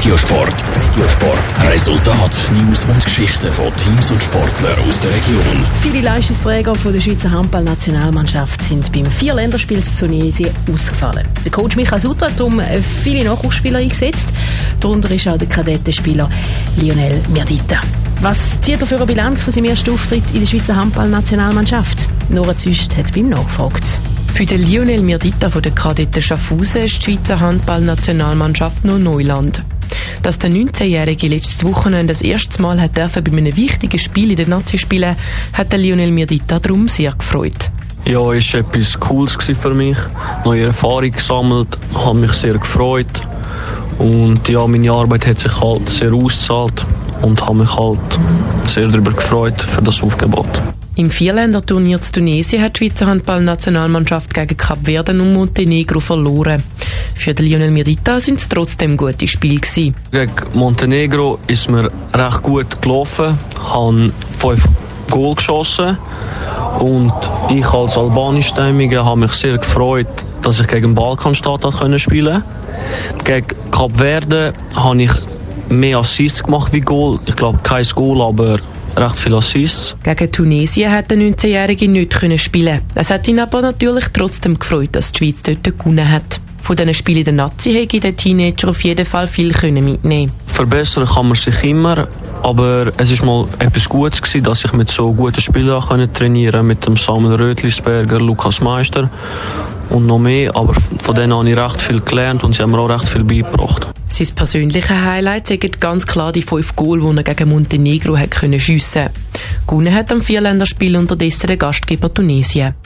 Regiosport. Regiosport. Resultat, News und Geschichten von Teams und Sportlern aus der Region. Viele Leistungsträger von der Schweizer Handballnationalmannschaft sind beim Vier-Länderspiel zu Tunesien ausgefallen. Der Coach Michael Sutter hat darum viele Nachwuchsspieler eingesetzt. Darunter ist auch der Kadettenspieler Lionel Mirdita. Was zieht er für eine Bilanz von seinem ersten Auftritt in der Schweizer Handballnationalmannschaft? Nora Züst hat bei ihm nachgefragt. Für den Lionel Mirdita von der Kadetten Schaffhausen ist die Schweizer Handballnationalmannschaft nur Neuland. Dass der 19-Jährige letztes Wochenende das erste Mal hat dürfen bei einem wichtigen Spiel in der Nazi spielen, hat der Lionel Mirdita darum sehr gefreut. Ja, es war etwas Cooles für mich. Neue Erfahrung gesammelt, habe mich sehr gefreut. Und ja, meine Arbeit hat sich halt sehr ausgezahlt und habe mich halt sehr darüber gefreut für das Aufgebot. Im Vierländer-Turnier zu Tunesien hat die Schweizer Handballnationalmannschaft gegen Kap Verden und Montenegro verloren. Für den Lionel Mirdita sind es trotzdem gute Spiele gewesen. Gegen Montenegro ist mir recht gut gelaufen, habe fünf Goal geschossen und ich als albanischstämmiger habe mich sehr gefreut, dass ich gegen den Balkanstaat spielen konnte. Gegen Kap Verde habe ich mehr Assists gemacht wie Goal. Ich glaube kein Goal, aber recht viele Assists. Gegen Tunesien hat der 19-Jährige nicht spielen. Es hat ihn aber natürlich trotzdem gefreut, dass die Schweiz dort gewonnen hat. Von diesen Spielen der Nazi hätte der Teenager auf jeden Fall viel mitnehmen Verbessern kann man sich immer, aber es ist mal etwas Gutes gewesen, dass ich mit so guten Spielern trainieren konnte, mit dem Samuel Rötlisberger, Lukas Meister und noch mehr, aber von denen habe ich recht viel gelernt und sie haben mir auch recht viel beigebracht. Sein persönliches Highlight sind ganz klar die fünf Goal, die er gegen Montenegro hat können schiessen. Gewonnen hat am Vierländerspiel unterdessen der Gastgeber Tunesien.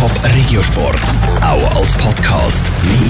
Top Regiosport, auch als Podcast. Mehr